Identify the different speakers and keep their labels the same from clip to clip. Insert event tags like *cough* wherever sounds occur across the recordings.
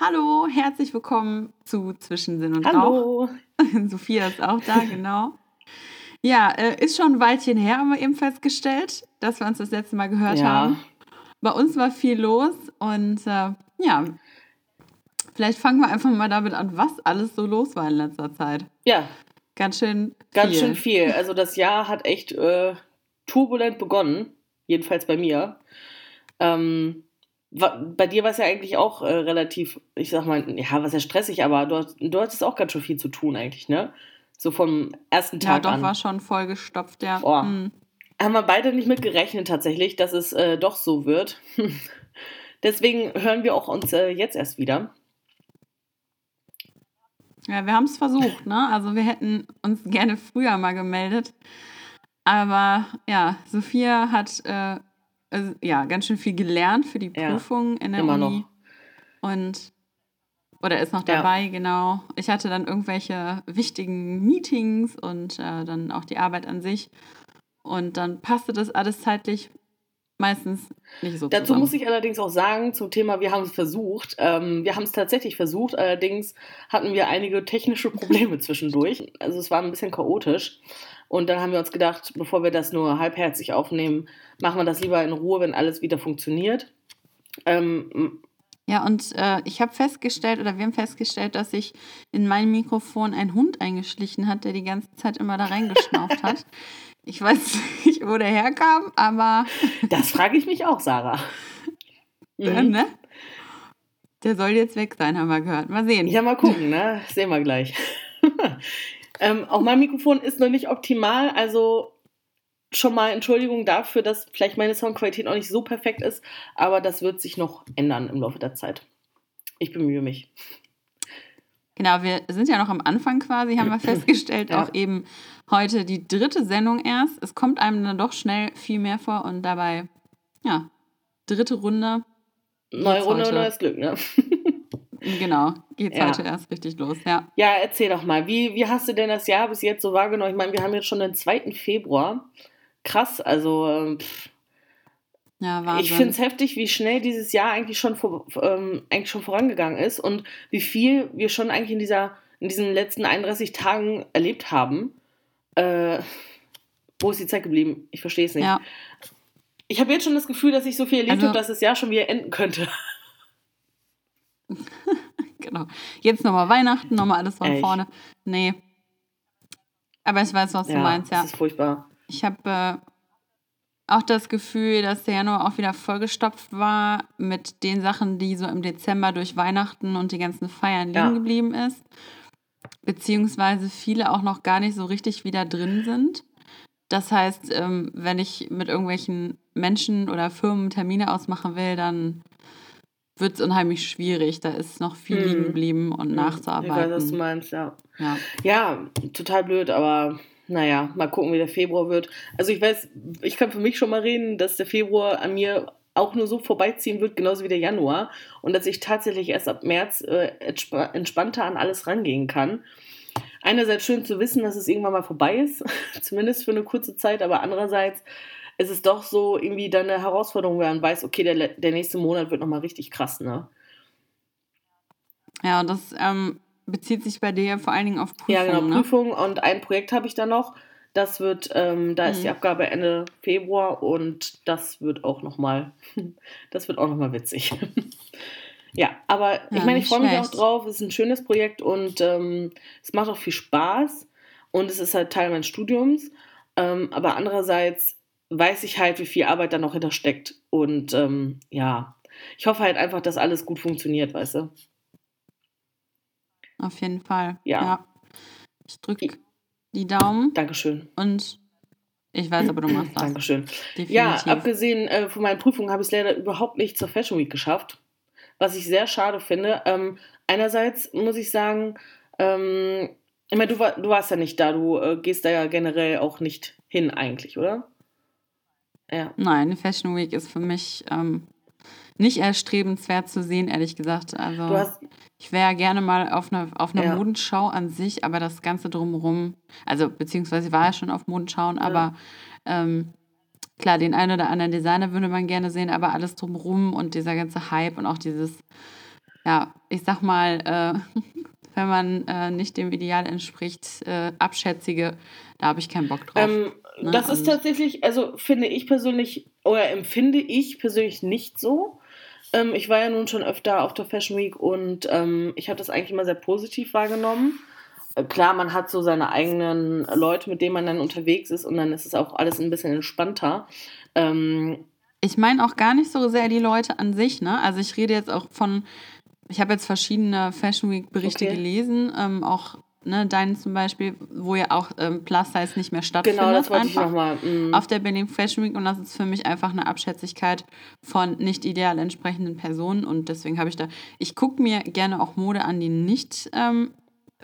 Speaker 1: Hallo, herzlich willkommen zu Zwischen Sinn und
Speaker 2: Hallo.
Speaker 1: Rauch. *laughs* Sophia ist auch da, *laughs* genau. Ja, äh, ist schon ein Weilchen her, haben wir eben festgestellt, dass wir uns das letzte Mal gehört
Speaker 2: Ja.
Speaker 1: haben. Bei uns war viel los und äh, ja, vielleicht fangen wir einfach mal damit an, was alles so los war in letzter Zeit.
Speaker 2: Ja,
Speaker 1: Ganz schön
Speaker 2: ganz
Speaker 1: viel.
Speaker 2: schön viel. Also das Jahr hat echt äh, turbulent begonnen, jedenfalls bei mir. Ähm, bei dir war es ja eigentlich auch äh, relativ, ich sag mal, ja, was ja stressig, aber du, du hattest auch ganz schön viel zu tun eigentlich, ne? So vom ersten
Speaker 1: Ja,
Speaker 2: Tag
Speaker 1: doch,
Speaker 2: an.
Speaker 1: war schon vollgestopft, ja.
Speaker 2: Boah.
Speaker 1: Hm.
Speaker 2: Haben wir beide nicht mit gerechnet tatsächlich, dass es äh, doch so wird. *laughs* Deswegen hören wir auch uns äh, jetzt erst wieder.
Speaker 1: Ja, wir haben es versucht, ne? Also wir hätten uns gerne früher mal gemeldet. Aber ja, Sophia hat äh, also, ja ganz schön viel gelernt für die
Speaker 2: Ja,
Speaker 1: Prüfung in der
Speaker 2: immer
Speaker 1: Uni.
Speaker 2: noch.
Speaker 1: Und oder ist noch
Speaker 2: Ja.
Speaker 1: dabei, genau. Ich hatte dann irgendwelche wichtigen Meetings und äh, dann auch die Arbeit an sich. Und dann passte das alles zeitlich meistens nicht so
Speaker 2: Dazu
Speaker 1: zusammen.
Speaker 2: muss ich allerdings auch sagen, zum Thema, wir haben es versucht. Ähm, wir haben es tatsächlich versucht, allerdings hatten wir einige technische Probleme *laughs* zwischendurch. Also es war ein bisschen chaotisch. Und dann haben wir uns gedacht, bevor wir das nur halbherzig aufnehmen, machen wir das lieber in Ruhe, wenn alles wieder funktioniert. Ähm,
Speaker 1: Ja, und äh, ich habe festgestellt, oder wir haben festgestellt, dass sich in mein Mikrofon ein Hund eingeschlichen hat, der die ganze Zeit immer da reingeschnauft hat. *laughs* Ich weiß nicht, wo der herkam, aber *laughs*
Speaker 2: das frage ich mich auch, Sarah.
Speaker 1: äh,
Speaker 2: Mhm.
Speaker 1: ne? Der soll jetzt weg sein, haben wir gehört. Mal sehen.
Speaker 2: Ja, mal gucken, ne? Sehen wir gleich. *laughs* ähm, auch mein Mikrofon ist noch nicht optimal, also schon mal Entschuldigung dafür, dass vielleicht meine Soundqualität auch nicht so perfekt ist, aber das wird sich noch ändern im Laufe der Zeit. Ich bemühe mich.
Speaker 1: Genau, wir sind ja noch am Anfang quasi, haben wir *clears throat* festgestellt.
Speaker 2: Ja.
Speaker 1: Auch eben heute die dritte Sendung erst. Es kommt einem dann doch schnell viel mehr vor und dabei, ja, dritte Runde.
Speaker 2: Neue Runde,
Speaker 1: heute?
Speaker 2: neues Glück, ne?
Speaker 1: Genau, geht's
Speaker 2: Ja.
Speaker 1: heute erst richtig los, ja.
Speaker 2: Ja, erzähl doch mal, wie, wie hast du denn das Jahr bis jetzt so wahrgenommen? Ich meine, wir haben jetzt schon den 2. Februar. Krass, also ähm, pff,
Speaker 1: Ja, Wahnsinn.
Speaker 2: Ich finde es heftig, wie schnell dieses Jahr eigentlich schon, vor, ähm, eigentlich schon vorangegangen ist und wie viel wir schon eigentlich in, dieser, in diesen letzten 31 Tagen erlebt haben. Äh, wo ist die Zeit geblieben? Ich verstehe es nicht.
Speaker 1: Ja,
Speaker 2: Ich habe jetzt schon das Gefühl, dass ich so viel erlebt
Speaker 1: Also-
Speaker 2: habe, dass das Jahr schon wieder enden könnte. *laughs*
Speaker 1: genau. Jetzt nochmal Weihnachten, nochmal alles von
Speaker 2: Echt?
Speaker 1: vorne. Nee. Aber ich weiß, was du
Speaker 2: ja,
Speaker 1: meinst, ja.
Speaker 2: das ist furchtbar.
Speaker 1: Ich habe äh, auch das Gefühl, dass der Januar auch wieder vollgestopft war mit den Sachen, die so im Dezember durch Weihnachten und die ganzen Feiern liegen
Speaker 2: Ja.
Speaker 1: geblieben ist. Beziehungsweise viele auch noch gar nicht so richtig wieder drin sind. Das heißt, ähm, wenn ich mit irgendwelchen Menschen oder Firmen Termine ausmachen will, dann wird es unheimlich schwierig. Da ist noch viel
Speaker 2: Hm.
Speaker 1: liegen geblieben und
Speaker 2: Hm,
Speaker 1: nachzuarbeiten.
Speaker 2: Ich weiß, was du meinst, ja.
Speaker 1: ja.
Speaker 2: Ja, total blöd, aber naja, mal gucken, wie der Februar wird. Also ich weiß, ich kann für mich schon mal reden, dass der Februar an mir auch nur so vorbeiziehen wird, genauso wie der Januar. Und dass ich tatsächlich erst ab März äh, entspa- entspannter an alles rangehen kann. Einerseits schön zu wissen, dass es irgendwann mal vorbei ist, *laughs* zumindest für eine kurze Zeit, aber andererseits ist es doch so irgendwie dann eine Herausforderung, wenn man weiß, okay, der, der nächste Monat wird nochmal richtig krass, ne?
Speaker 1: Ja, das ähm, bezieht sich bei dir vor allen Dingen auf Prüfungen.
Speaker 2: Ja, genau,
Speaker 1: ne?
Speaker 2: Prüfung und ein Projekt habe ich da noch. Das wird, ähm, da ist
Speaker 1: Mhm.
Speaker 2: die Abgabe Ende Februar und das wird auch nochmal, *laughs* das wird auch nochmal witzig. *laughs* ja, aber ich
Speaker 1: Ja,
Speaker 2: meine, ich freue mich auch drauf. Es ist ein schönes Projekt und ähm, es macht auch viel Spaß und es ist halt Teil meines Studiums. Ähm, aber andererseits weiß ich halt, wie viel Arbeit da noch hintersteckt und ähm, ja, ich hoffe halt einfach, dass alles gut funktioniert, weißt du?
Speaker 1: Auf jeden Fall.
Speaker 2: Ja.
Speaker 1: Ich drücke die Daumen
Speaker 2: Dankeschön.
Speaker 1: und ich weiß aber, du machst das.
Speaker 2: Dankeschön.
Speaker 1: Definitiv.
Speaker 2: Ja, abgesehen äh, von meinen Prüfungen habe ich es leider überhaupt nicht zur Fashion Week geschafft, was ich sehr schade finde. Ähm, einerseits muss ich sagen, ähm, ich meine, du, war, du warst ja nicht da, du äh, gehst da ja generell auch nicht hin eigentlich, oder? Ja.
Speaker 1: Nein, Fashion Week ist für mich ähm, nicht erstrebenswert zu sehen, ehrlich gesagt. Also
Speaker 2: hast,
Speaker 1: ich wäre gerne mal auf einer auf einer
Speaker 2: Ja.
Speaker 1: Modenschau an sich, aber das Ganze drumherum, also beziehungsweise ich war ja schon auf Modenschauen, aber ähm, klar, den einen oder anderen Designer würde man gerne sehen, aber alles drumherum und dieser ganze Hype und auch dieses, ja, ich sag mal, äh, *laughs* wenn man äh, nicht dem Ideal entspricht, äh, abschätzige, da habe ich keinen Bock drauf.
Speaker 2: Ähm, ne? Das ist tatsächlich, also finde ich persönlich, oder empfinde ich persönlich nicht so. Ähm, ich war ja nun schon öfter auf der Fashion Week und ähm, ich habe das eigentlich immer sehr positiv wahrgenommen. Äh, klar, man hat so seine eigenen Leute, mit denen man dann unterwegs ist und dann ist es auch alles ein bisschen entspannter. Ähm,
Speaker 1: ich meine auch gar nicht so sehr die Leute an sich, ne? Also ich rede jetzt auch von, ich habe jetzt verschiedene Fashion Week Berichte okay. gelesen, ähm, auch ne, deinen zum Beispiel, wo ja auch ähm, Plus Size nicht mehr stattfindet. Genau, das wollte ich nochmal. Mm. Auf der Berlin Fashion Week und das ist für mich einfach eine Abschätzigkeit von nicht ideal entsprechenden Personen und deswegen habe ich da, ich gucke mir gerne auch Mode an, die nicht ähm,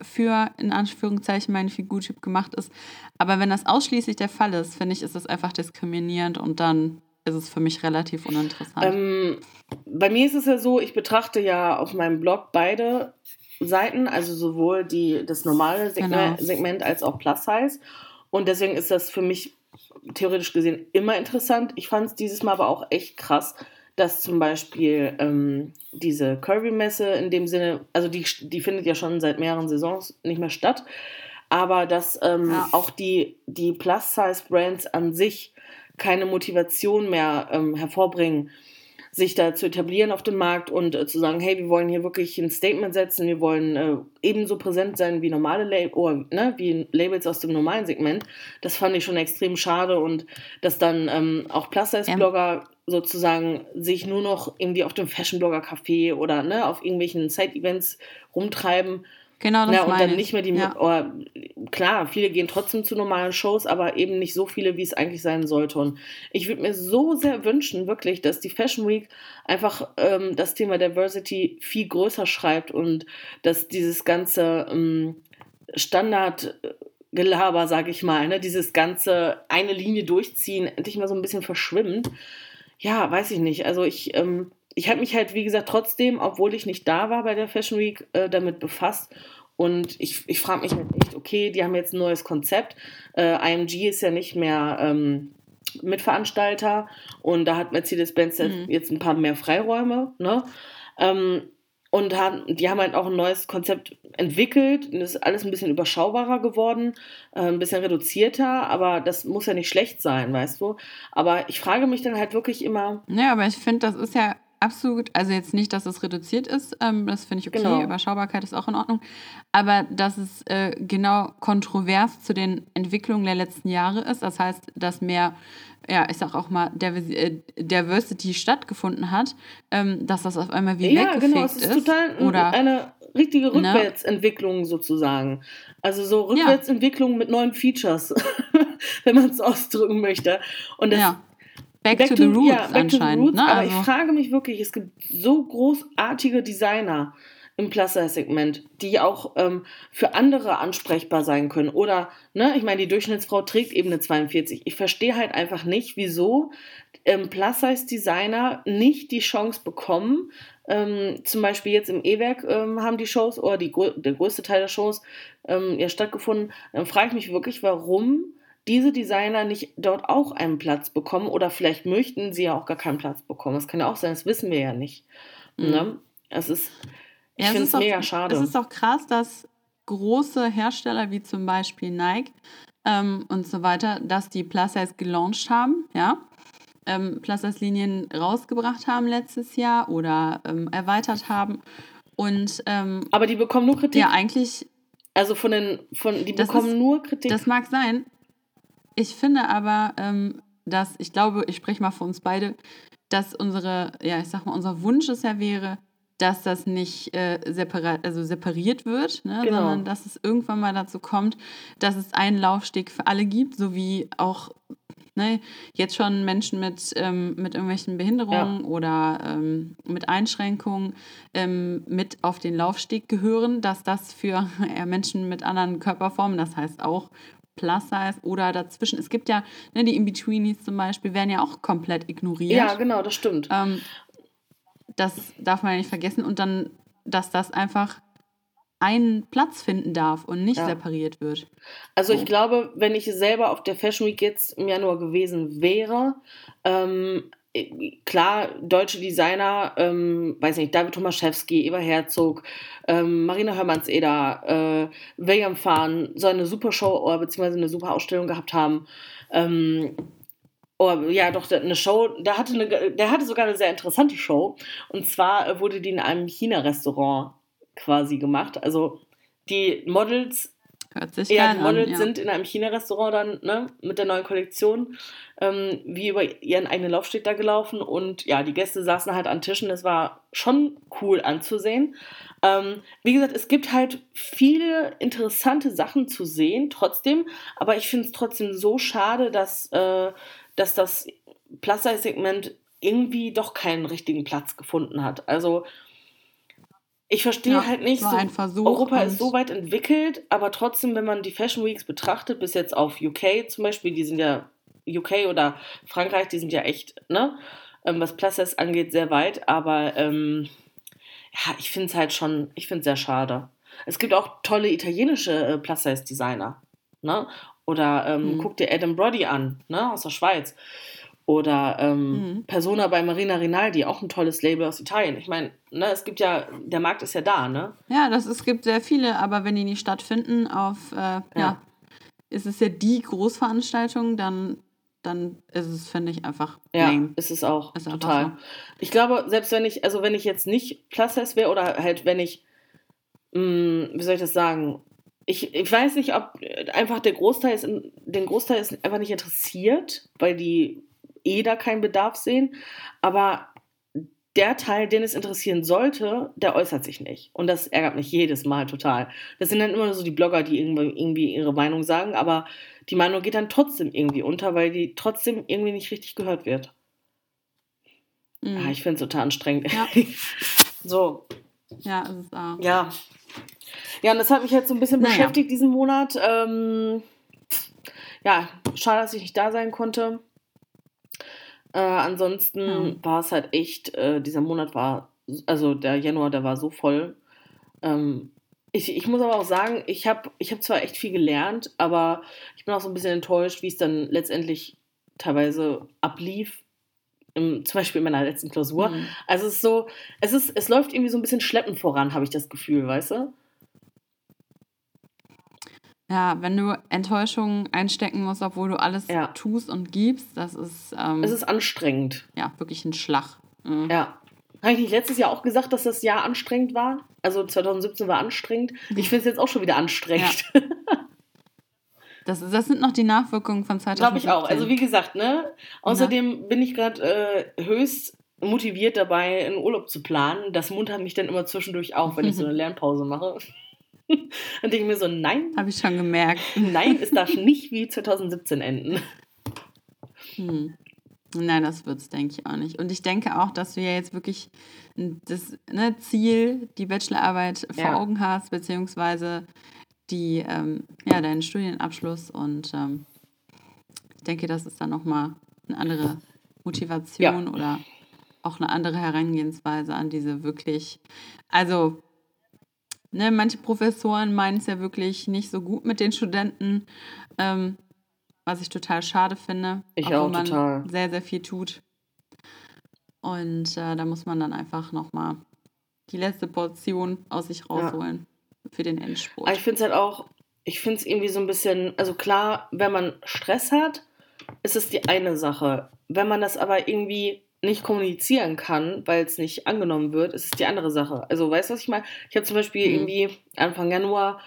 Speaker 1: für in Anführungszeichen meinen Figurtyp gemacht ist. Aber wenn das ausschließlich der Fall ist, finde ich, ist das einfach diskriminierend und dann ist es für mich relativ uninteressant.
Speaker 2: Ähm, bei mir ist es ja so, ich betrachte ja auf meinem Blog beide Seiten, also sowohl die, das normale Segment, genau. Segment als auch Plus Size. Und deswegen ist das für mich theoretisch gesehen immer interessant. Ich fand es dieses Mal aber auch echt krass, dass zum Beispiel ähm, diese Kirby-Messe in dem Sinne, also die, die findet ja schon seit mehreren Saisons nicht mehr statt, aber dass ähm, ja. auch die, die Plus-Size-Brands an sich keine Motivation mehr ähm, hervorbringen, sich da zu etablieren auf dem Markt und äh, zu sagen, hey, wir wollen hier wirklich ein Statement setzen, wir wollen äh, ebenso präsent sein wie normale Labels, oder, ne, wie Labels aus dem normalen Segment. Das fand ich schon extrem schade und dass dann ähm, auch Plus-Size-Blogger ja. sozusagen sich nur noch irgendwie auf dem Fashion-Blogger-Café oder ne, auf irgendwelchen Side-Events rumtreiben Genau, das ja, und dann nicht mehr die. Ja. Oder, klar, viele gehen trotzdem zu normalen Shows, aber eben nicht so viele, wie es eigentlich sein sollte. Und ich würde mir so sehr wünschen, wirklich, dass die Fashion Week einfach ähm, das Thema Diversity viel größer schreibt und dass dieses ganze ähm, Standardgelaber, sage ich mal, ne, dieses ganze eine Linie durchziehen, endlich mal so ein bisschen verschwimmt. Ja, weiß ich nicht. Also ich. Ähm, ich habe mich halt, wie gesagt, trotzdem, obwohl ich nicht da war bei der Fashion Week, äh, damit befasst. Und ich, ich frage mich halt echt, okay, die haben jetzt ein neues Konzept. Äh, IMG ist ja nicht mehr ähm, Mitveranstalter und da hat Mercedes-Benz mhm. jetzt ein paar mehr Freiräume. Ne? Ähm, und haben, die haben halt auch ein neues Konzept entwickelt. Und ist alles ein bisschen überschaubarer geworden, äh, ein bisschen reduzierter, aber das muss ja nicht schlecht sein, weißt du. Aber ich frage mich dann halt wirklich immer.
Speaker 1: Ja, aber ich finde, das ist ja absolut, also jetzt nicht, dass es reduziert ist, ähm, das finde ich okay, genau. Überschaubarkeit ist auch in Ordnung, aber dass es äh, genau kontrovers zu den Entwicklungen der letzten Jahre ist, das heißt, dass mehr, ja, ich sag auch mal, äh, Diversity stattgefunden hat, ähm, dass das auf einmal wie ja, weggefegt genau, es ist. ist
Speaker 2: total oder, eine richtige ne? Rückwärtsentwicklung ne? sozusagen. Also so Rückwärtsentwicklung ja. mit neuen Features, *laughs* wenn man es ausdrücken möchte. Und das, ja Back, back to, to, the Roots ja, anscheinend. Roots, ne? Aber also. ich frage mich wirklich, es gibt so großartige Designer im Plus-Size-Segment, die auch ähm, für andere ansprechbar sein können. Oder, ne, ich meine, die Durchschnittsfrau trägt eben eine 42. Ich verstehe halt einfach nicht, wieso ähm, Plus-Size-Designer nicht die Chance bekommen. Ähm, zum Beispiel jetzt im E-Werk ähm, haben die Shows oder die, der größte Teil der Shows ähm, ja stattgefunden. Dann frage ich mich wirklich, warum diese Designer nicht dort auch einen Platz bekommen oder vielleicht möchten sie ja auch gar keinen Platz bekommen. Das kann ja auch sein, das wissen wir ja nicht. Mhm. Ne? Es ist, ich ja, finde
Speaker 1: es mega schade. Es ist auch krass, dass große Hersteller wie zum Beispiel Nike ähm, und so weiter, dass die Plus-Size gelauncht haben, ja, ähm, Plus-Size-Linien rausgebracht haben letztes Jahr oder ähm, erweitert haben. Und, ähm,
Speaker 2: Aber die bekommen nur Kritik.
Speaker 1: Ja, eigentlich.
Speaker 2: Also von den, von, die bekommen
Speaker 1: ist,
Speaker 2: nur Kritik.
Speaker 1: Das mag sein, ich finde aber, ähm, dass, ich glaube, ich spreche mal für uns beide, dass unsere, ja, ich sag mal, unser Wunsch es ja wäre, dass das nicht äh, separiert, also separiert wird, ne, genau. sondern dass es irgendwann mal dazu kommt, dass es einen Laufsteg für alle gibt, so wie auch ne, jetzt schon Menschen mit, ähm, mit irgendwelchen Behinderungen ja. oder ähm, mit Einschränkungen ähm, mit auf den Laufsteg gehören, dass das für *laughs* ja, Menschen mit anderen Körperformen, das heißt auch Plus Size oder dazwischen. Es gibt ja, ne, die In-Betweenies zum Beispiel, werden ja auch komplett ignoriert.
Speaker 2: Ja, genau, das stimmt.
Speaker 1: Ähm, das darf man ja nicht vergessen. Und dann, dass das einfach einen Platz finden darf und nicht ja. separiert wird.
Speaker 2: Also so. ich glaube, wenn ich selber auf der Fashion Week jetzt im Januar gewesen wäre, ähm, äh, klar, deutsche Designer, ähm, weiß nicht, David Tomaszewski, Eva Herzog, ähm, Marina Hörmanns-Eder, äh, William Fahn so eine super Show oder beziehungsweise eine super Ausstellung gehabt haben. Ähm, oh, ja, doch, eine Show, der hatte, eine, der hatte sogar eine sehr interessante Show. Und zwar wurde die in einem China-Restaurant quasi gemacht. Also die Models Hört sich ja, die Models an, ja. sind in einem China-Restaurant dann ne, mit der neuen Kollektion ähm, wie über ihren eigenen Laufsteg da gelaufen und ja, die Gäste saßen halt an Tischen. Das war schon cool anzusehen. Ähm, wie gesagt, es gibt halt viele interessante Sachen zu sehen, trotzdem, aber ich finde es trotzdem so schade, dass, äh, dass das Plus-Size-Segment irgendwie doch keinen richtigen Platz gefunden hat. Also ich verstehe ja, halt nicht, so, Versuch, Europa ist so weit entwickelt, aber trotzdem, wenn man die Fashion Weeks betrachtet, bis jetzt auf UK zum Beispiel, die sind ja UK oder Frankreich, die sind ja echt, ne, ähm, was Plus angeht, sehr weit, aber ähm, ja, ich finde es halt schon, ich finde es sehr schade. Es gibt auch tolle italienische äh, Plus-Size-Designer, ne, oder ähm, mhm. guck dir Adam Brody an, ne, aus der Schweiz. Oder ähm, mhm. Persona bei Marina Rinaldi, auch ein tolles Label aus Italien. Ich meine, ne, es gibt ja, der Markt ist ja da, ne?
Speaker 1: Ja, das, es gibt sehr viele, aber wenn die nicht stattfinden, auf, äh, ja. ja. ist es ja die Großveranstaltung, dann, dann ist es, finde ich, einfach
Speaker 2: Ja, lame. ist es auch, ist total. So. Ich glaube, selbst wenn ich, also wenn ich jetzt nicht Plus-Size wäre oder halt wenn ich, mh, hm, wie soll ich das sagen, ich, ich weiß nicht, ob einfach der Großteil ist, den Großteil ist einfach nicht interessiert, weil die eh da keinen Bedarf sehen. Aber der Teil, den es interessieren sollte, der äußert sich nicht. Und das ärgert mich jedes Mal total. Das sind dann immer so die Blogger, die irgendwie ihre Meinung sagen, aber die Meinung geht dann trotzdem irgendwie unter, weil die trotzdem irgendwie nicht richtig gehört wird. Mhm. Ja, ah, ich finde es total anstrengend. Ja. *laughs* so.
Speaker 1: Ja, ist es auch.
Speaker 2: Ja. Ja, und das hat mich jetzt so ein bisschen naja. beschäftigt diesen Monat. Ähm, ja, schade, dass ich nicht da sein konnte. Äh, ansonsten ja. war es halt echt, äh, dieser Monat war, also der Januar, der war so voll. Ähm, ich, ich muss aber auch sagen, ich habe ich hab zwar echt viel gelernt, aber ich bin auch so ein bisschen enttäuscht, wie es dann letztendlich teilweise ablief. Im, zum Beispiel in meiner letzten Klausur. Mhm. Also es ist so, es ist, es läuft irgendwie so ein bisschen schleppend voran, habe ich das Gefühl, weißt du?
Speaker 1: Ja, wenn du Enttäuschungen einstecken musst, obwohl du alles ja. tust und gibst, das ist. Ähm,
Speaker 2: es ist anstrengend.
Speaker 1: Ja, wirklich ein Schlag.
Speaker 2: Mhm. Ja. Habe ich nicht letztes Jahr auch gesagt, dass das Jahr anstrengend war? Also 2017 war anstrengend. Ich finde es jetzt auch schon wieder anstrengend. Ja.
Speaker 1: Das, das sind noch die Nachwirkungen von 2017.
Speaker 2: Glaube ich auch. Also wie gesagt, ne? Außerdem ja. bin ich gerade äh, höchst motiviert dabei, einen Urlaub zu planen. Das muntert mich dann immer zwischendurch auf, wenn ich *laughs* so eine Lernpause mache. *laughs* Dann denke ich mir so, nein.
Speaker 1: Habe ich schon gemerkt.
Speaker 2: Nein, es darf *laughs* nicht wie 2017 enden.
Speaker 1: Hm. Nein, das wird es, denke ich auch nicht. Und ich denke auch, dass du ja jetzt wirklich das ne, Ziel, die Bachelorarbeit vor ja. Augen hast, beziehungsweise die, ähm, ja, deinen Studienabschluss. Und ähm, ich denke, das ist dann nochmal eine andere Motivation ja. oder auch eine andere Herangehensweise an diese wirklich, also Ne, manche Professoren meinen es ja wirklich nicht so gut mit den Studenten, ähm, was ich total schade finde. Ich auch, man total. sehr, sehr viel tut. Und äh, da muss man dann einfach nochmal die letzte Portion aus sich rausholen ja. für den Endspurt.
Speaker 2: Aber ich finde es halt auch, ich finde es irgendwie so ein bisschen, also klar, wenn man Stress hat, ist es die eine Sache. Wenn man das aber irgendwie nicht kommunizieren kann, weil es nicht angenommen wird, ist es die andere Sache. Also weißt du, was ich meine? Ich habe zum Beispiel mhm. irgendwie Anfang Januar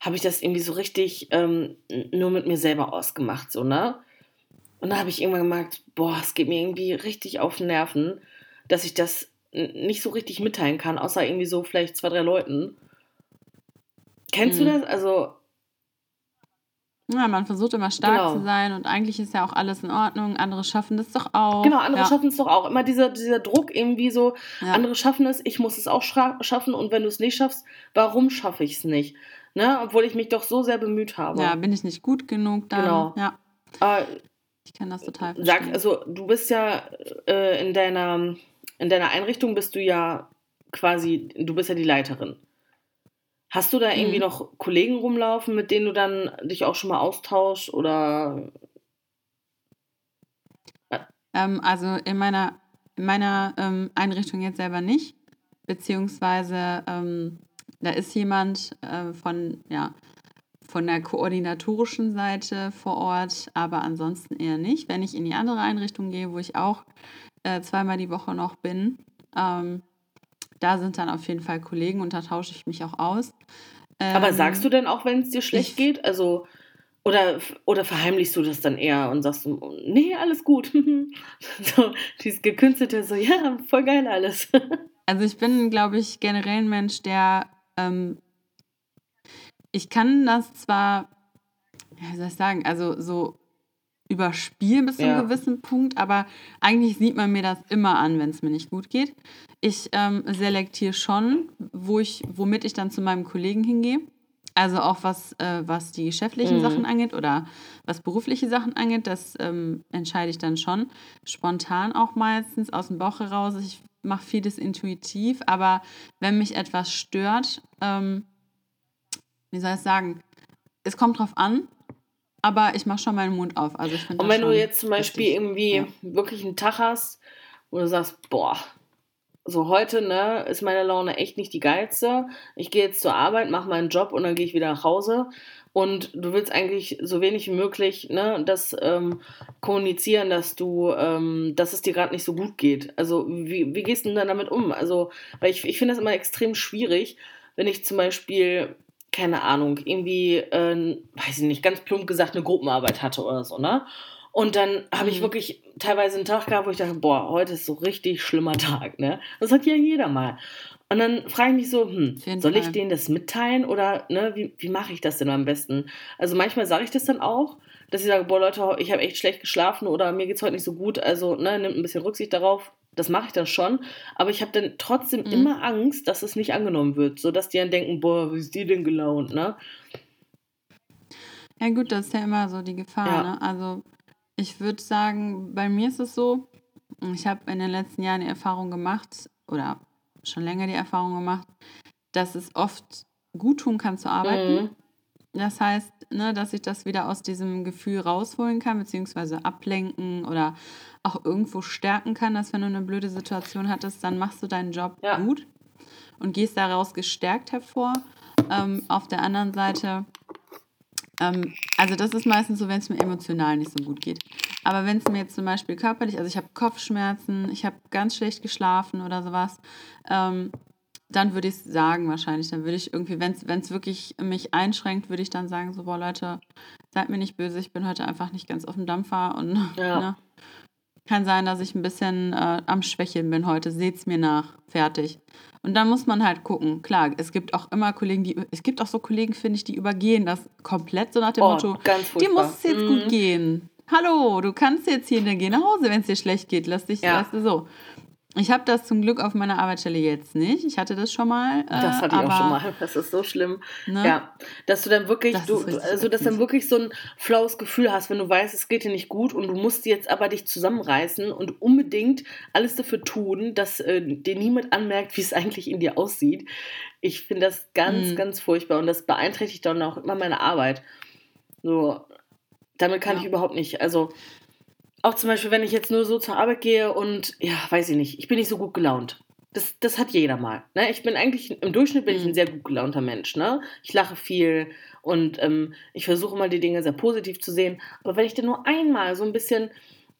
Speaker 2: habe ich das irgendwie so richtig ähm, nur mit mir selber ausgemacht, so, ne? Und da habe ich irgendwann gemerkt, boah, es geht mir irgendwie richtig auf den Nerven, dass ich das nicht so richtig mitteilen kann, außer irgendwie so vielleicht zwei, drei Leuten. Kennst mhm. du das? Also,
Speaker 1: ja, man versucht immer stark genau. zu sein und eigentlich ist ja auch alles in Ordnung. Andere schaffen das doch auch.
Speaker 2: Genau, andere ja. schaffen es doch auch. Immer dieser, dieser Druck irgendwie so, ja. andere schaffen es, ich muss es auch schaffen und wenn du es nicht schaffst, warum schaffe ich es nicht? Ne? Obwohl ich mich doch so sehr bemüht habe.
Speaker 1: Ja, bin ich nicht gut genug dann? Genau. Ja.
Speaker 2: Äh,
Speaker 1: ich kann das total
Speaker 2: verstehen. Sag, also du bist ja äh, in deiner in deiner Einrichtung bist du ja quasi, du bist ja die Leiterin. Hast du da irgendwie mhm. noch Kollegen rumlaufen, mit denen du dann dich auch schon mal austauschst oder?
Speaker 1: Ähm, also in meiner, in meiner ähm, Einrichtung jetzt selber nicht, beziehungsweise ähm, da ist jemand äh, von, ja, von der koordinatorischen Seite vor Ort, aber ansonsten eher nicht. Wenn ich in die andere Einrichtung gehe, wo ich auch äh, zweimal die Woche noch bin, ähm, da sind dann auf jeden Fall Kollegen und da tausche ich mich auch aus.
Speaker 2: Ähm, aber sagst du denn auch, wenn es dir schlecht geht? Also, oder, oder verheimlichst du das dann eher und sagst, nee, alles gut. *laughs* so, dieses gekünstelte, so, ja, voll geil alles. *laughs*
Speaker 1: also ich bin, glaube ich, generell ein Mensch, der ähm, ich kann das zwar, wie soll ich sagen, also so überspielen bis zu einem gewissen Punkt, aber eigentlich sieht man mir das immer an, wenn es mir nicht gut geht. Ich ähm, selektiere schon, wo ich, womit ich dann zu meinem Kollegen hingehe. Also auch was, äh, was die geschäftlichen mhm. Sachen angeht oder was berufliche Sachen angeht, das ähm, entscheide ich dann schon. Spontan auch meistens aus dem Bauch heraus. Ich mache vieles intuitiv, aber wenn mich etwas stört, ähm, wie soll ich sagen, es kommt drauf an, aber ich mache schon meinen Mund auf. Also ich
Speaker 2: Und wenn du jetzt zum Beispiel richtig, irgendwie ja. wirklich einen Tag hast, wo du sagst, boah, so heute, ne, ist meine Laune echt nicht die geilste. Ich gehe jetzt zur Arbeit, mache meinen Job und dann gehe ich wieder nach Hause. Und du willst eigentlich so wenig wie möglich ne, das ähm, kommunizieren, dass du, ähm, dass es dir gerade nicht so gut geht. Also wie, wie gehst du denn dann damit um? Also, weil ich, ich finde das immer extrem schwierig, wenn ich zum Beispiel keine Ahnung, irgendwie, äh, weiß ich nicht, ganz plump gesagt, eine Gruppenarbeit hatte oder so, ne? Und dann habe ich mhm. wirklich teilweise einen Tag gehabt, wo ich dachte, boah, heute ist so richtig schlimmer Tag, ne? Das hat ja jeder mal. Und dann frage ich mich so, hm, soll ich denen das mitteilen oder ne, wie, wie mache ich das denn am besten? Also manchmal sage ich das dann auch, dass ich sage, boah Leute, ich habe echt schlecht geschlafen oder mir geht es heute nicht so gut, also ne, nimmt ein bisschen Rücksicht darauf, das mache ich dann schon, aber ich habe dann trotzdem mhm. immer Angst, dass es nicht angenommen wird, sodass die dann denken, boah, wie ist die denn gelaunt, ne?
Speaker 1: Ja gut, das ist ja immer so die Gefahr, ja. ne? Also ich würde sagen, bei mir ist es so, ich habe in den letzten Jahren die Erfahrung gemacht oder schon länger die Erfahrung gemacht, dass es oft gut tun kann zu arbeiten. Mhm. Das heißt, ne, dass ich das wieder aus diesem Gefühl rausholen kann, beziehungsweise ablenken oder auch irgendwo stärken kann, dass wenn du eine blöde Situation hattest, dann machst du deinen Job ja. gut und gehst daraus gestärkt hervor. Ähm, auf der anderen Seite, ähm, also das ist meistens so, wenn es mir emotional nicht so gut geht. Aber wenn es mir jetzt zum Beispiel körperlich, also ich habe Kopfschmerzen, ich habe ganz schlecht geschlafen oder sowas, ähm, dann würde ich es sagen wahrscheinlich. Dann würde ich irgendwie, wenn es wirklich mich einschränkt, würde ich dann sagen, so, boah Leute, seid mir nicht böse, ich bin heute einfach nicht ganz auf dem Dampfer und ja. ne, kann sein, dass ich ein bisschen äh, am Schwächeln bin heute. Seht's mir nach. Fertig. Und dann muss man halt gucken. Klar, es gibt auch immer Kollegen, die. Es gibt auch so Kollegen, finde ich, die übergehen das komplett so nach dem oh, Motto, dir muss es jetzt mhm. gut gehen. Hallo, du kannst jetzt hier gehen nach Hause, wenn es dir schlecht geht. Lass dich, ja. lass dich so. Ich habe das zum Glück auf meiner Arbeitsstelle jetzt nicht. Ich hatte das schon mal. Äh,
Speaker 2: das hatte ich auch schon mal. Das ist so schlimm. Ne? Ja, dass du dann wirklich, das du, also dass dann wirklich so ein flaues Gefühl hast, wenn du weißt, es geht dir nicht gut und du musst jetzt aber dich zusammenreißen und unbedingt alles dafür tun, dass äh, dir niemand anmerkt, wie es eigentlich in dir aussieht. Ich finde das ganz, mhm. ganz furchtbar und das beeinträchtigt dann auch immer meine Arbeit. So, damit kann ja. ich überhaupt nicht. Also auch zum Beispiel, wenn ich jetzt nur so zur Arbeit gehe und, ja, weiß ich nicht, ich bin nicht so gut gelaunt. Das, das hat jeder mal. Ne? Ich bin eigentlich, im Durchschnitt bin ich ein mhm. sehr gut gelaunter Mensch. Ne? Ich lache viel und ähm, ich versuche mal die Dinge sehr positiv zu sehen. Aber wenn ich dann nur einmal so ein bisschen,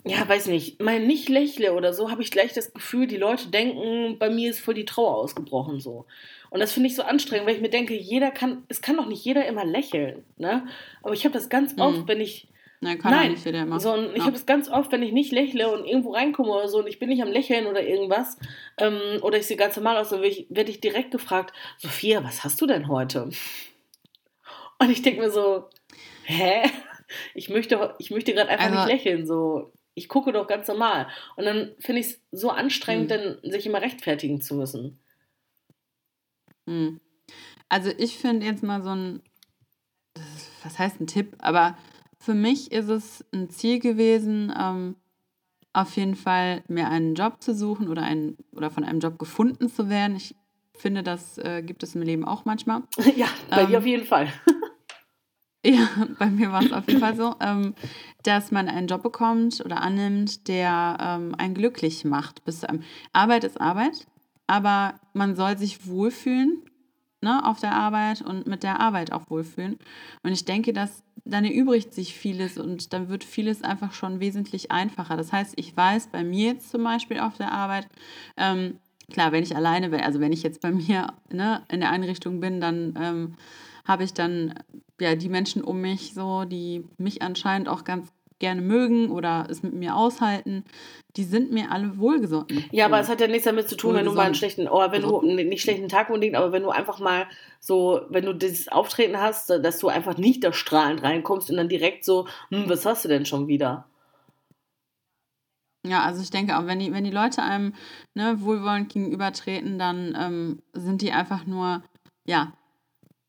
Speaker 2: ja, weiß nicht, mal nicht lächle oder so, habe ich gleich das Gefühl, die Leute denken, bei mir ist voll die Trauer ausgebrochen so. Und das finde ich so anstrengend, weil ich mir denke, jeder kann, es kann doch nicht jeder immer lächeln. Ne? Aber ich habe das ganz oft, mhm. wenn ich Nein, kann Nein. nicht jeder immer. So, und ich ja. habe es ganz oft, wenn ich nicht lächle und irgendwo reinkomme oder so und ich bin nicht am Lächeln oder irgendwas ähm, oder ich sehe ganz normal aus, dann werde ich, werd ich direkt gefragt, Sophia, was hast du denn heute? Und ich denke mir so, hä? Ich möchte, ich möchte gerade einfach also, nicht lächeln, so. Ich gucke doch ganz normal. Und dann finde ich es so anstrengend, hm. dann sich immer rechtfertigen zu müssen.
Speaker 1: Hm. Also ich finde jetzt mal so ein, was heißt ein Tipp, aber für mich ist es ein Ziel gewesen, ähm, auf jeden Fall mir einen Job zu suchen oder, einen, oder von einem Job gefunden zu werden. Ich finde, das äh, gibt es im Leben auch manchmal. *laughs*
Speaker 2: Ja, bei ähm, dir auf jeden Fall. *laughs*
Speaker 1: Ja, bei mir war es auf jeden Fall so, ähm, dass man einen Job bekommt oder annimmt, der ähm, einen glücklich macht. Bis zu Arbeit ist Arbeit, aber man soll sich wohlfühlen ne, auf der Arbeit und mit der Arbeit auch wohlfühlen. Und ich denke, dass dann erübrigt sich vieles und dann wird vieles einfach schon wesentlich einfacher. Das heißt, ich weiß bei mir jetzt zum Beispiel auf der Arbeit, ähm, klar, wenn ich alleine bin, also wenn ich jetzt bei mir ne, in der Einrichtung bin, dann ähm, habe ich dann ja die Menschen um mich so, die mich anscheinend auch ganz gerne mögen oder es mit mir aushalten, die sind mir alle wohlgesonnen.
Speaker 2: Ja, aber es hat ja nichts damit zu tun, wenn du mal einen schlechten, oder wenn du nicht schlechten Tag unbedingt, aber wenn du einfach mal so, wenn du dieses Auftreten hast, dass du einfach nicht da strahlend reinkommst und dann direkt so, hm, was hast du denn schon wieder?
Speaker 1: Ja, also ich denke auch, wenn die, wenn die Leute einem ne, wohlwollend gegenübertreten, dann ähm, sind die einfach nur, ja,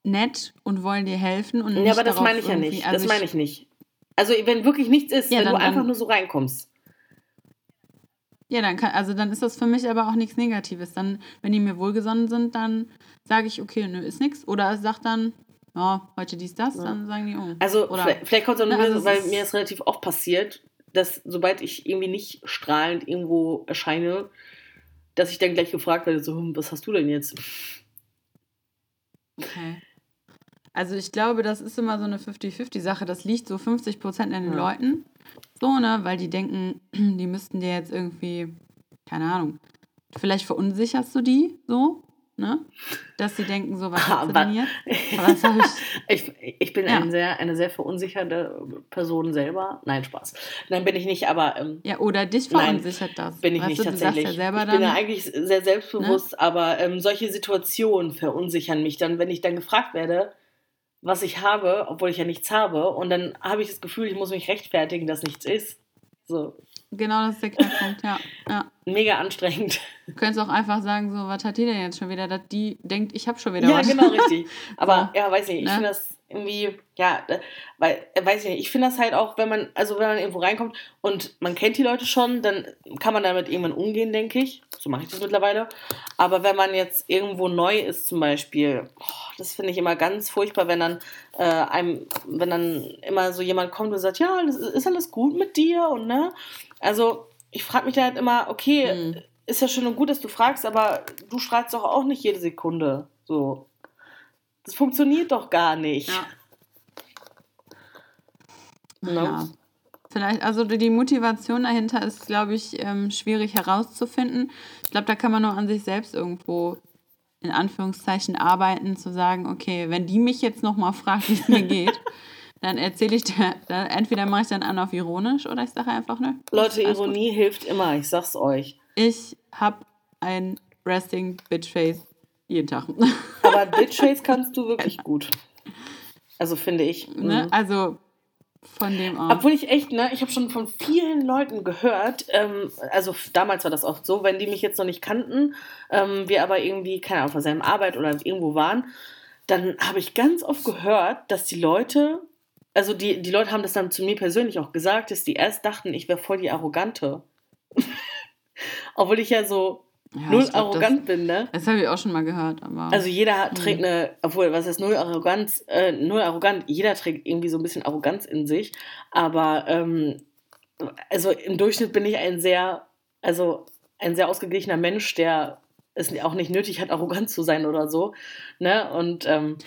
Speaker 1: nett und wollen dir helfen. Und
Speaker 2: ja, aber das meine ich ja nicht. Also das meine ich nicht. Also wenn wirklich nichts ist, ja, wenn dann, du einfach dann, nur so reinkommst.
Speaker 1: Ja, dann kann, also dann ist das für mich aber auch nichts Negatives. Dann, wenn die mir wohlgesonnen sind, dann sage ich, okay, nö, ist nichts. Oder sagt dann, ja, oh, heute dies, das, ja. dann sagen die, oh.
Speaker 2: Also Oder, vielleicht, vielleicht kommt es auch nur, also weil mir es relativ oft passiert, dass sobald ich irgendwie nicht strahlend irgendwo erscheine, dass ich dann gleich gefragt werde, so, hm, was hast du denn jetzt?
Speaker 1: Okay. Also ich glaube, das ist immer so eine 50-50-Sache. Das liegt so 50 Prozent in den ja. Leuten. So, ne? Weil die denken, *clears throat* die müssten dir jetzt irgendwie, keine Ahnung, vielleicht verunsicherst du die so, ne? Dass sie denken, so, was hast du denn jetzt? *laughs*
Speaker 2: Was ich? ich, ich bin ja. ein sehr, eine sehr verunsicherte Person selber. Nein, Spaß. Nein, bin ich nicht, aber. Ähm,
Speaker 1: ja, oder dich verunsichert nein, das.
Speaker 2: Bin ich weißt nicht du, tatsächlich. Ja ich bin ja eigentlich sehr selbstbewusst, ne? aber ähm, solche Situationen verunsichern mich dann, wenn ich dann gefragt werde, was ich habe, obwohl ich ja nichts habe. Und dann habe ich das Gefühl, ich muss mich rechtfertigen, dass nichts ist. So.
Speaker 1: Genau, das ist der Knackpunkt, ja. ja.
Speaker 2: Mega anstrengend.
Speaker 1: Du könntest auch einfach sagen, so, was hat die denn jetzt schon wieder? Dass die denkt, ich habe schon wieder
Speaker 2: ja,
Speaker 1: was.
Speaker 2: Ja, genau, richtig. *laughs* Aber so. ja, weiß nicht, ich ne? finde das irgendwie, ja, weil, äh, weiß ich nicht, ich finde das halt auch, wenn man, also wenn man irgendwo reinkommt und man kennt die Leute schon, dann kann man damit irgendwann umgehen, denke ich. So mache ich das mittlerweile. Aber wenn man jetzt irgendwo neu ist, zum Beispiel, oh, das finde ich immer ganz furchtbar, wenn dann äh, einem, wenn dann immer so jemand kommt und sagt, ja, ist alles gut mit dir und ne? Also ich frage mich da halt immer, okay, mhm. ist ja schön und gut, dass du fragst, aber du strahlst doch auch nicht jede Sekunde. So. Das funktioniert doch gar nicht. Ja.
Speaker 1: No. ja. Vielleicht, also die Motivation dahinter ist, glaube ich, ähm, schwierig herauszufinden. Ich glaube, da kann man nur an sich selbst irgendwo in Anführungszeichen arbeiten, zu sagen, okay, wenn die mich jetzt nochmal fragt, wie es mir geht, *laughs* dann erzähle ich dir, dann, entweder mache ich dann an auf ironisch oder ich sage einfach, ne.
Speaker 2: Leute, Ironie gut. hilft immer, ich sag's euch.
Speaker 1: Ich habe ein Resting Bitchface jeden Tag. *laughs*
Speaker 2: Aber Bitchface kannst du wirklich gut. Also finde ich.
Speaker 1: Ne? Mhm. Also von dem
Speaker 2: auch. Obwohl ich echt, ne, ich habe schon von vielen Leuten gehört, ähm, also damals war das oft so, wenn die mich jetzt noch nicht kannten, ähm, wir aber irgendwie, keine Ahnung, von seinem Arbeit oder irgendwo waren, dann habe ich ganz oft gehört, dass die Leute, also die, die Leute haben das dann zu mir persönlich auch gesagt, dass die erst dachten, ich wäre voll die Arrogante. *laughs* Obwohl ich ja so ja, null glaub, arrogant
Speaker 1: das,
Speaker 2: bin, ne?
Speaker 1: Das habe ich auch schon mal gehört. Aber,
Speaker 2: also jeder hm. trägt eine, obwohl, was heißt null Arroganz, äh, null arrogant, jeder trägt irgendwie so ein bisschen Arroganz in sich. Aber ähm, also im Durchschnitt bin ich ein sehr, also ein sehr ausgeglichener Mensch, der es auch nicht nötig hat, arrogant zu sein oder so. Ne? Und ähm,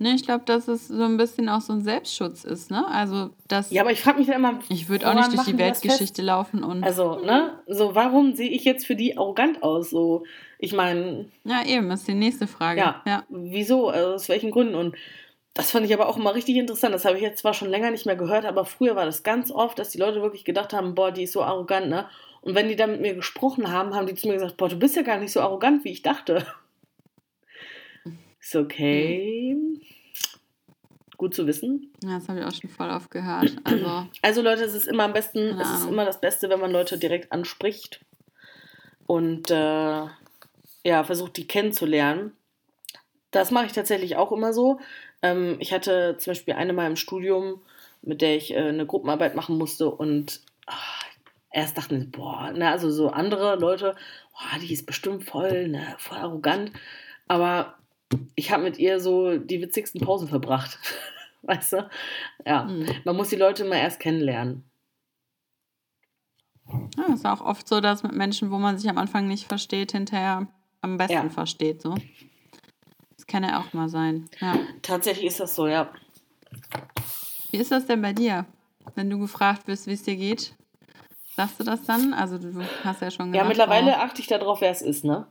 Speaker 1: Ne, ich glaube, dass es so ein bisschen auch so ein Selbstschutz ist, ne? Also das.
Speaker 2: Ja, aber ich frage mich dann immer.
Speaker 1: Ich würde auch nicht durch die Weltgeschichte laufen und.
Speaker 2: Also, ne? So, warum sehe ich jetzt für die arrogant aus? So, ich meine.
Speaker 1: Ja, eben, ist die nächste Frage.
Speaker 2: Ja. ja. Wieso? Also aus welchen Gründen? Und das fand ich aber auch immer richtig interessant. Das habe ich jetzt zwar schon länger nicht mehr gehört, aber früher war das ganz oft, dass die Leute wirklich gedacht haben, boah, die ist so arrogant, ne? Und wenn die dann mit mir gesprochen haben, haben die zu mir gesagt, boah, du bist ja gar nicht so arrogant, wie ich dachte. Ist okay. Mhm. Gut zu wissen.
Speaker 1: Ja, das habe ich auch schon voll oft gehört. *clears throat* Also,
Speaker 2: also Leute, es ist immer am besten, es ist immer das Beste, wenn man Leute direkt anspricht und äh, ja, versucht, die kennenzulernen. Das mache ich tatsächlich auch immer so. Ähm, ich hatte zum Beispiel eine Mal im Studium, mit der ich äh, eine Gruppenarbeit machen musste und ach, erst dachten, sie, boah, ne, also so andere Leute, boah, die ist bestimmt voll, ne, voll arrogant. Aber ich habe mit ihr so die witzigsten Pausen verbracht. *laughs* weißt du? Ja, mhm. man muss die Leute immer erst kennenlernen.
Speaker 1: Ja, ist auch oft so, dass mit Menschen, wo man sich am Anfang nicht versteht, hinterher am besten ja. versteht. So. Das kann ja auch mal sein. Ja.
Speaker 2: Tatsächlich ist das so, ja.
Speaker 1: Wie ist das denn bei dir? Wenn du gefragt wirst, wie es dir geht, sagst du das dann? Also du hast ja schon
Speaker 2: gesagt. Ja, mittlerweile achte ich darauf, wer es ist, ne?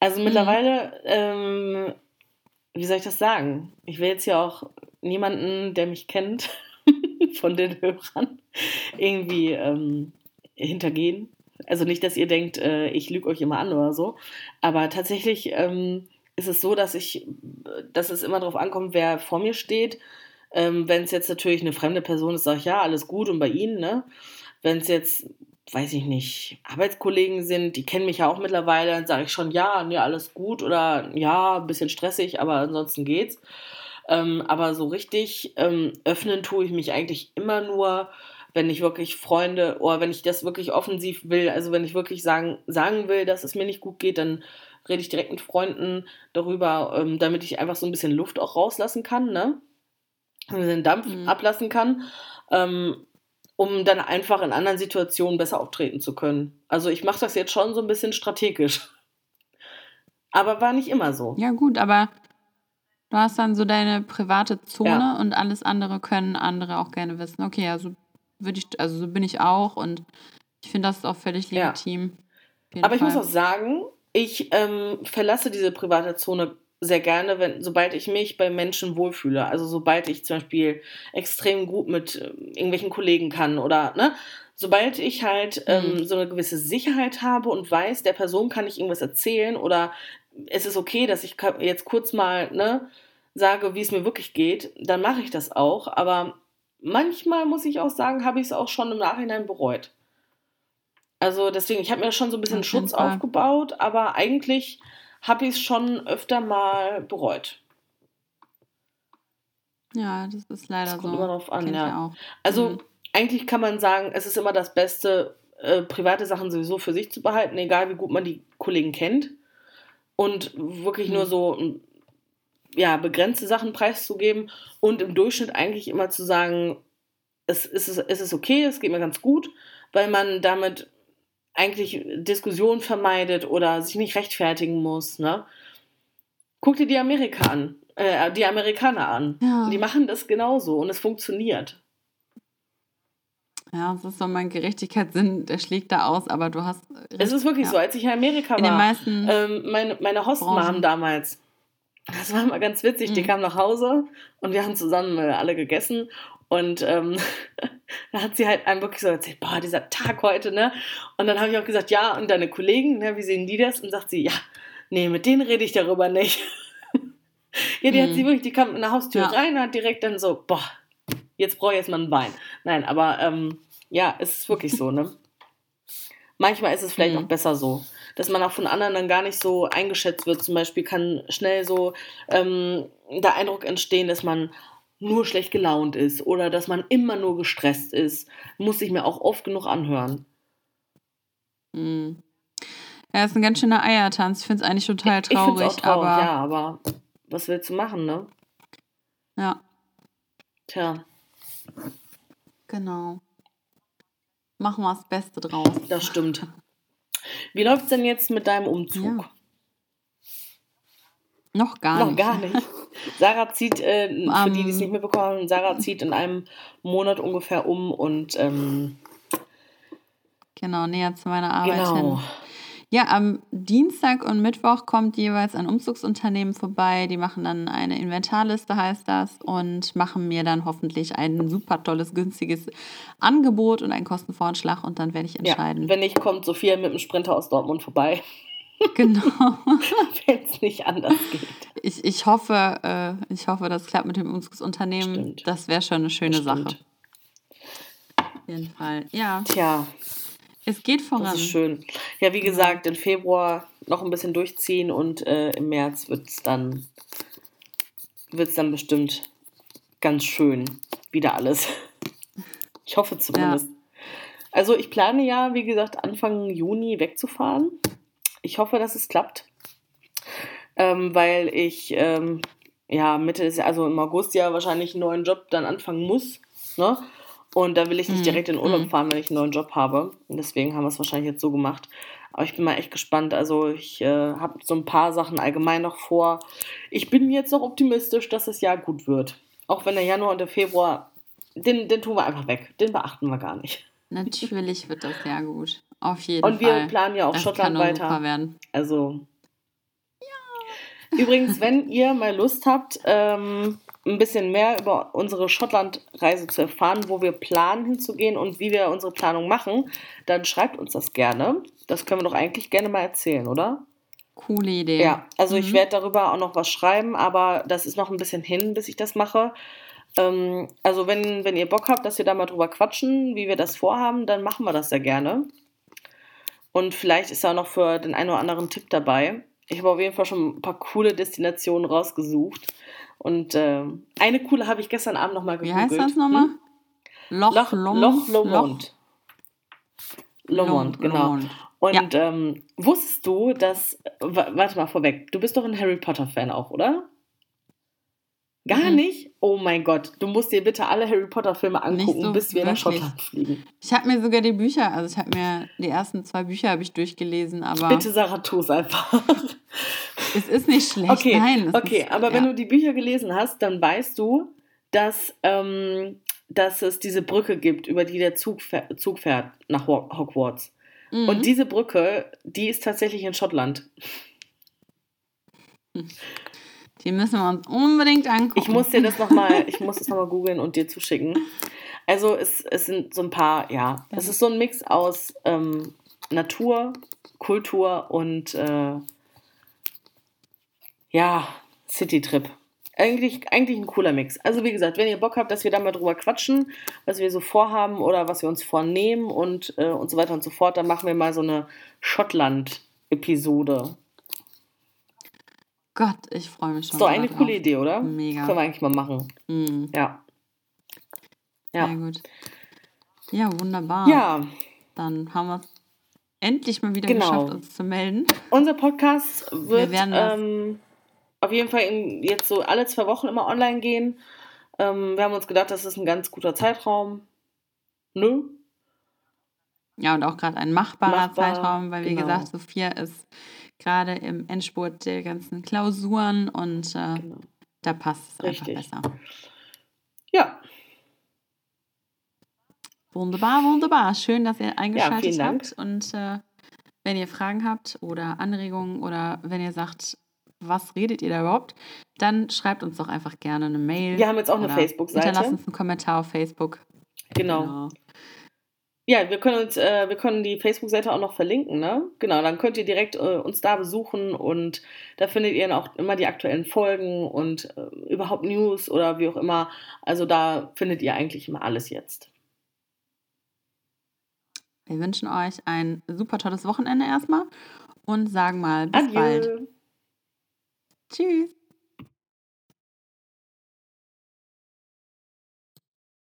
Speaker 2: Also mittlerweile, mhm. ähm, wie soll ich das sagen? Ich will jetzt ja auch niemanden, der mich kennt, *laughs* von den Hörern, irgendwie ähm, hintergehen. Also nicht, dass ihr denkt, äh, ich lüge euch immer an oder so. Aber tatsächlich ähm, ist es so, dass ich, dass es immer darauf ankommt, wer vor mir steht. Ähm, Wenn es jetzt natürlich eine fremde Person ist, sage ich ja, alles gut und bei Ihnen, ne? Wenn es jetzt weiß ich nicht, Arbeitskollegen sind, die kennen mich ja auch mittlerweile, dann sage ich schon, ja, nee, alles gut oder ja, ein bisschen stressig, aber ansonsten geht's. Ähm, aber so richtig ähm, öffnen tue ich mich eigentlich immer nur, wenn ich wirklich Freunde oder wenn ich das wirklich offensiv will, also wenn ich wirklich sagen, sagen will, dass es mir nicht gut geht, dann rede ich direkt mit Freunden darüber, ähm, damit ich einfach so ein bisschen Luft auch rauslassen kann, ne? Den Dampf mhm. ablassen kann. Ähm, um dann einfach in anderen Situationen besser auftreten zu können. Also ich mache das jetzt schon so ein bisschen strategisch. Aber war nicht immer so.
Speaker 1: Ja gut, aber du hast dann so deine private Zone ja. und alles andere können andere auch gerne wissen. Okay, also würde ich, also so bin ich auch und ich finde das auch völlig legitim.
Speaker 2: Ja. Aber Fall. ich muss auch sagen, ich ähm, verlasse diese private Zone sehr gerne, wenn, sobald ich mich bei Menschen wohlfühle. Also sobald ich zum Beispiel extrem gut mit äh, irgendwelchen Kollegen kann oder ne, sobald ich halt ähm, mhm. so eine gewisse Sicherheit habe und weiß, der Person kann ich irgendwas erzählen oder es ist okay, dass ich jetzt kurz mal ne, sage, wie es mir wirklich geht, dann mache ich das auch. Aber manchmal muss ich auch sagen, habe ich es auch schon im Nachhinein bereut. Also deswegen, ich habe mir schon so ein bisschen Schutz aufgebaut, aber eigentlich habe ich es schon öfter mal bereut.
Speaker 1: Ja, das ist leider das kommt so. immer drauf
Speaker 2: an, ja. Also mhm. eigentlich kann man sagen, es ist immer das Beste, äh, private Sachen sowieso für sich zu behalten, egal wie gut man die Kollegen kennt. Und wirklich mhm. nur so ja, begrenzte Sachen preiszugeben und im Durchschnitt eigentlich immer zu sagen, es, es, ist, es ist okay, es geht mir ganz gut, weil man damit eigentlich Diskussionen vermeidet oder sich nicht rechtfertigen muss. Ne? Guck dir die Amerika an, äh, die Amerikaner an. Ja. Die machen das genauso und es funktioniert.
Speaker 1: Ja, es ist so mein Gerechtigkeitssinn, der schlägt da aus, aber du hast.
Speaker 2: Es ist wirklich ja. so, als ich in Amerika in war. Den meisten ähm, meine, meine Hostmam damals. Das war immer ganz witzig. Mhm. Die kam nach Hause und wir haben zusammen äh, alle gegessen und ähm, *laughs* da hat sie halt einem wirklich so erzählt, boah, dieser Tag heute, ne? Und dann habe ich auch gesagt, ja, und deine Kollegen, ne, wie sehen die das? Und sagt sie, ja, nee, mit denen rede ich darüber nicht. *laughs* ja, die mhm. hat sie wirklich, die kam in der Haustür ja. rein und hat direkt dann so, boah, jetzt brauche ich jetzt mal ein Wein. Nein, aber ähm, ja, es ist wirklich so, ne? Manchmal ist es vielleicht mhm. auch besser so, dass man auch von anderen dann gar nicht so eingeschätzt wird. Zum Beispiel kann schnell so ähm, der Eindruck entstehen, dass man nur schlecht gelaunt ist oder dass man immer nur gestresst ist, muss ich mir auch oft genug anhören.
Speaker 1: Hm. Ja, ist ein ganz schöner Eiertanz. Ich finde es eigentlich total traurig. Ich auch traurig,
Speaker 2: aber... ja, aber was willst du machen, ne?
Speaker 1: Ja.
Speaker 2: Tja.
Speaker 1: Genau. Machen wir das Beste draus.
Speaker 2: Das stimmt. Wie läuft es denn jetzt mit deinem Umzug? Ja.
Speaker 1: Noch gar
Speaker 2: nicht. Noch gar nicht. Sarah zieht, äh, um, für die, die es nicht mitbekommen, Sarah zieht in einem Monat ungefähr um und ähm,
Speaker 1: genau, näher zu meiner Arbeit genau. hin. Ja, am Dienstag und Mittwoch kommt jeweils ein Umzugsunternehmen vorbei. Die machen dann eine Inventarliste, heißt das, und machen mir dann hoffentlich ein super tolles, günstiges Angebot und einen Kostenvoranschlag und dann werde ich entscheiden.
Speaker 2: Ja, wenn nicht, kommt Sophia mit dem Sprinter aus Dortmund vorbei. Genau. *laughs* Wenn es nicht anders geht.
Speaker 1: Ich, ich, hoffe, äh, ich hoffe, das klappt mit dem Umzugsunternehmen. Stimmt. Das wäre schon eine schöne Sache. Auf jeden Fall. Ja.
Speaker 2: Tja.
Speaker 1: Es geht voran.
Speaker 2: Das ist schön. Ja, wie gesagt, im Februar noch ein bisschen durchziehen und äh, im März wird es dann, wird's dann bestimmt ganz schön. Wieder alles. *laughs* Ich hoffe zumindest. Ja. Also ich plane ja, wie gesagt, Anfang Juni wegzufahren. Ich hoffe, dass es klappt, ähm, weil ich ähm, ja, Mitte des also im August ja wahrscheinlich einen neuen Job dann anfangen muss. Ne? Und da will ich nicht
Speaker 1: Mhm.
Speaker 2: direkt in Urlaub
Speaker 1: Mhm.
Speaker 2: fahren, wenn ich einen neuen Job habe. Und deswegen haben wir es wahrscheinlich jetzt so gemacht. Aber ich bin mal echt gespannt. Also ich äh, habe so ein paar Sachen allgemein noch vor. Ich bin jetzt noch optimistisch, dass das Jahr gut wird. Auch wenn der Januar und der Februar, den, den tun wir einfach weg. Den beachten wir gar nicht.
Speaker 1: Natürlich wird das sehr gut. Auf jeden
Speaker 2: Und wir
Speaker 1: Fall.
Speaker 2: planen ja auch
Speaker 1: das
Speaker 2: Schottland weiter.
Speaker 1: werden.
Speaker 2: Also. Übrigens, wenn ihr mal Lust habt, ähm, ein bisschen mehr über unsere Schottland-Reise zu erfahren, wo wir planen hinzugehen und wie wir unsere Planung machen, dann schreibt uns das gerne. Das können wir doch eigentlich gerne mal erzählen, oder?
Speaker 1: Coole Idee.
Speaker 2: Ja, also ich
Speaker 1: Mhm.
Speaker 2: werde darüber auch noch was schreiben, aber das ist noch ein bisschen hin, bis ich das mache. Ähm, also wenn, wenn ihr Bock habt, dass wir da mal drüber quatschen, wie wir das vorhaben, dann machen wir das sehr gerne. Und vielleicht ist da auch noch für den einen oder anderen Tipp dabei. Ich habe auf jeden Fall schon ein paar coole Destinationen rausgesucht. Und ähm, eine coole habe ich gestern Abend nochmal
Speaker 1: Wie
Speaker 2: gegoogelt.
Speaker 1: heißt das nochmal?
Speaker 2: Hm?
Speaker 1: Loch,
Speaker 2: Loch,
Speaker 1: Lom-
Speaker 2: Loch Lomond.
Speaker 1: Loch-
Speaker 2: Lomond, genau.
Speaker 1: Lomond.
Speaker 2: Und ähm, wusstest du, dass. wa- Warte mal vorweg, du bist doch ein Harry Potter-Fan auch, oder? Gar
Speaker 1: Mhm.
Speaker 2: nicht? Oh mein Gott, du musst dir bitte alle Harry Potter-Filme angucken,
Speaker 1: so
Speaker 2: bis wir nach
Speaker 1: wirklich.
Speaker 2: Schottland fliegen.
Speaker 1: Ich habe mir sogar die Bücher, also ich habe mir die ersten zwei Bücher habe ich durchgelesen, aber
Speaker 2: Bitte, es einfach. *laughs*
Speaker 1: es ist nicht schlecht.
Speaker 2: Okay,
Speaker 1: Nein,
Speaker 2: okay,
Speaker 1: ist,
Speaker 2: aber wenn
Speaker 1: ja.
Speaker 2: du die Bücher gelesen hast, dann weißt du, dass, ähm, dass es diese Brücke gibt, über die der Zug, fähr- Zug fährt nach Ho- Hogwarts.
Speaker 1: Mhm.
Speaker 2: Und diese Brücke, die ist tatsächlich in Schottland. *laughs*
Speaker 1: die müssen wir uns unbedingt angucken.
Speaker 2: Ich muss dir das nochmal, ich muss das nochmal googeln und dir zuschicken. Also es, es sind so ein paar, ja, es ist so ein Mix aus ähm, Natur, Kultur und äh, ja, Citytrip. Eigentlich, eigentlich ein cooler Mix. Also wie gesagt, wenn ihr Bock habt, dass wir da mal drüber quatschen, was wir so vorhaben oder was wir uns vornehmen und, äh, und so weiter und so fort, dann machen wir mal so eine Schottland-Episode.
Speaker 1: Gott, ich freue mich schon.
Speaker 2: Ist doch
Speaker 1: so
Speaker 2: eine
Speaker 1: drauf.
Speaker 2: coole Idee, oder?
Speaker 1: Mega.
Speaker 2: Können wir eigentlich mal machen.
Speaker 1: Mhm.
Speaker 2: Ja. Ja.
Speaker 1: Sehr gut. Ja, wunderbar.
Speaker 2: Ja,
Speaker 1: Dann haben wir es endlich mal wieder
Speaker 2: Genau.
Speaker 1: geschafft, uns zu melden.
Speaker 2: unser Podcast wird
Speaker 1: das-
Speaker 2: ähm, auf jeden Fall in, jetzt so alle zwei Wochen immer online gehen. Ähm, wir haben uns gedacht, das ist ein ganz guter Zeitraum. Nö?
Speaker 1: Ja, und auch gerade ein machbarer
Speaker 2: Machbar,
Speaker 1: Zeitraum, weil wie
Speaker 2: genau.
Speaker 1: gesagt, Sophia ist gerade im Endspurt der ganzen Klausuren und äh,
Speaker 2: Genau.
Speaker 1: da passt es einfach besser.
Speaker 2: Ja,
Speaker 1: Wunderbar, wunderbar. Schön, dass ihr eingeschaltet
Speaker 2: Dank.
Speaker 1: habt. Und äh, wenn ihr Fragen habt oder Anregungen oder wenn ihr sagt, was redet ihr da überhaupt, dann schreibt uns doch einfach gerne eine Mail.
Speaker 2: wir haben jetzt auch eine
Speaker 1: oder
Speaker 2: Facebook-Seite.
Speaker 1: Hinterlasst uns einen Kommentar auf Facebook.
Speaker 2: Genau. Ja, wir können uns, äh, wir können die Facebook-Seite auch noch verlinken, ne? Genau, dann könnt ihr direkt äh, uns da besuchen und da findet ihr dann auch immer die aktuellen Folgen und äh, überhaupt News oder wie auch immer. Also da findet ihr eigentlich immer alles jetzt.
Speaker 1: Wir wünschen euch ein super tolles Wochenende erstmal und sagen mal bis bald.
Speaker 2: Adieu.
Speaker 1: Tschüss.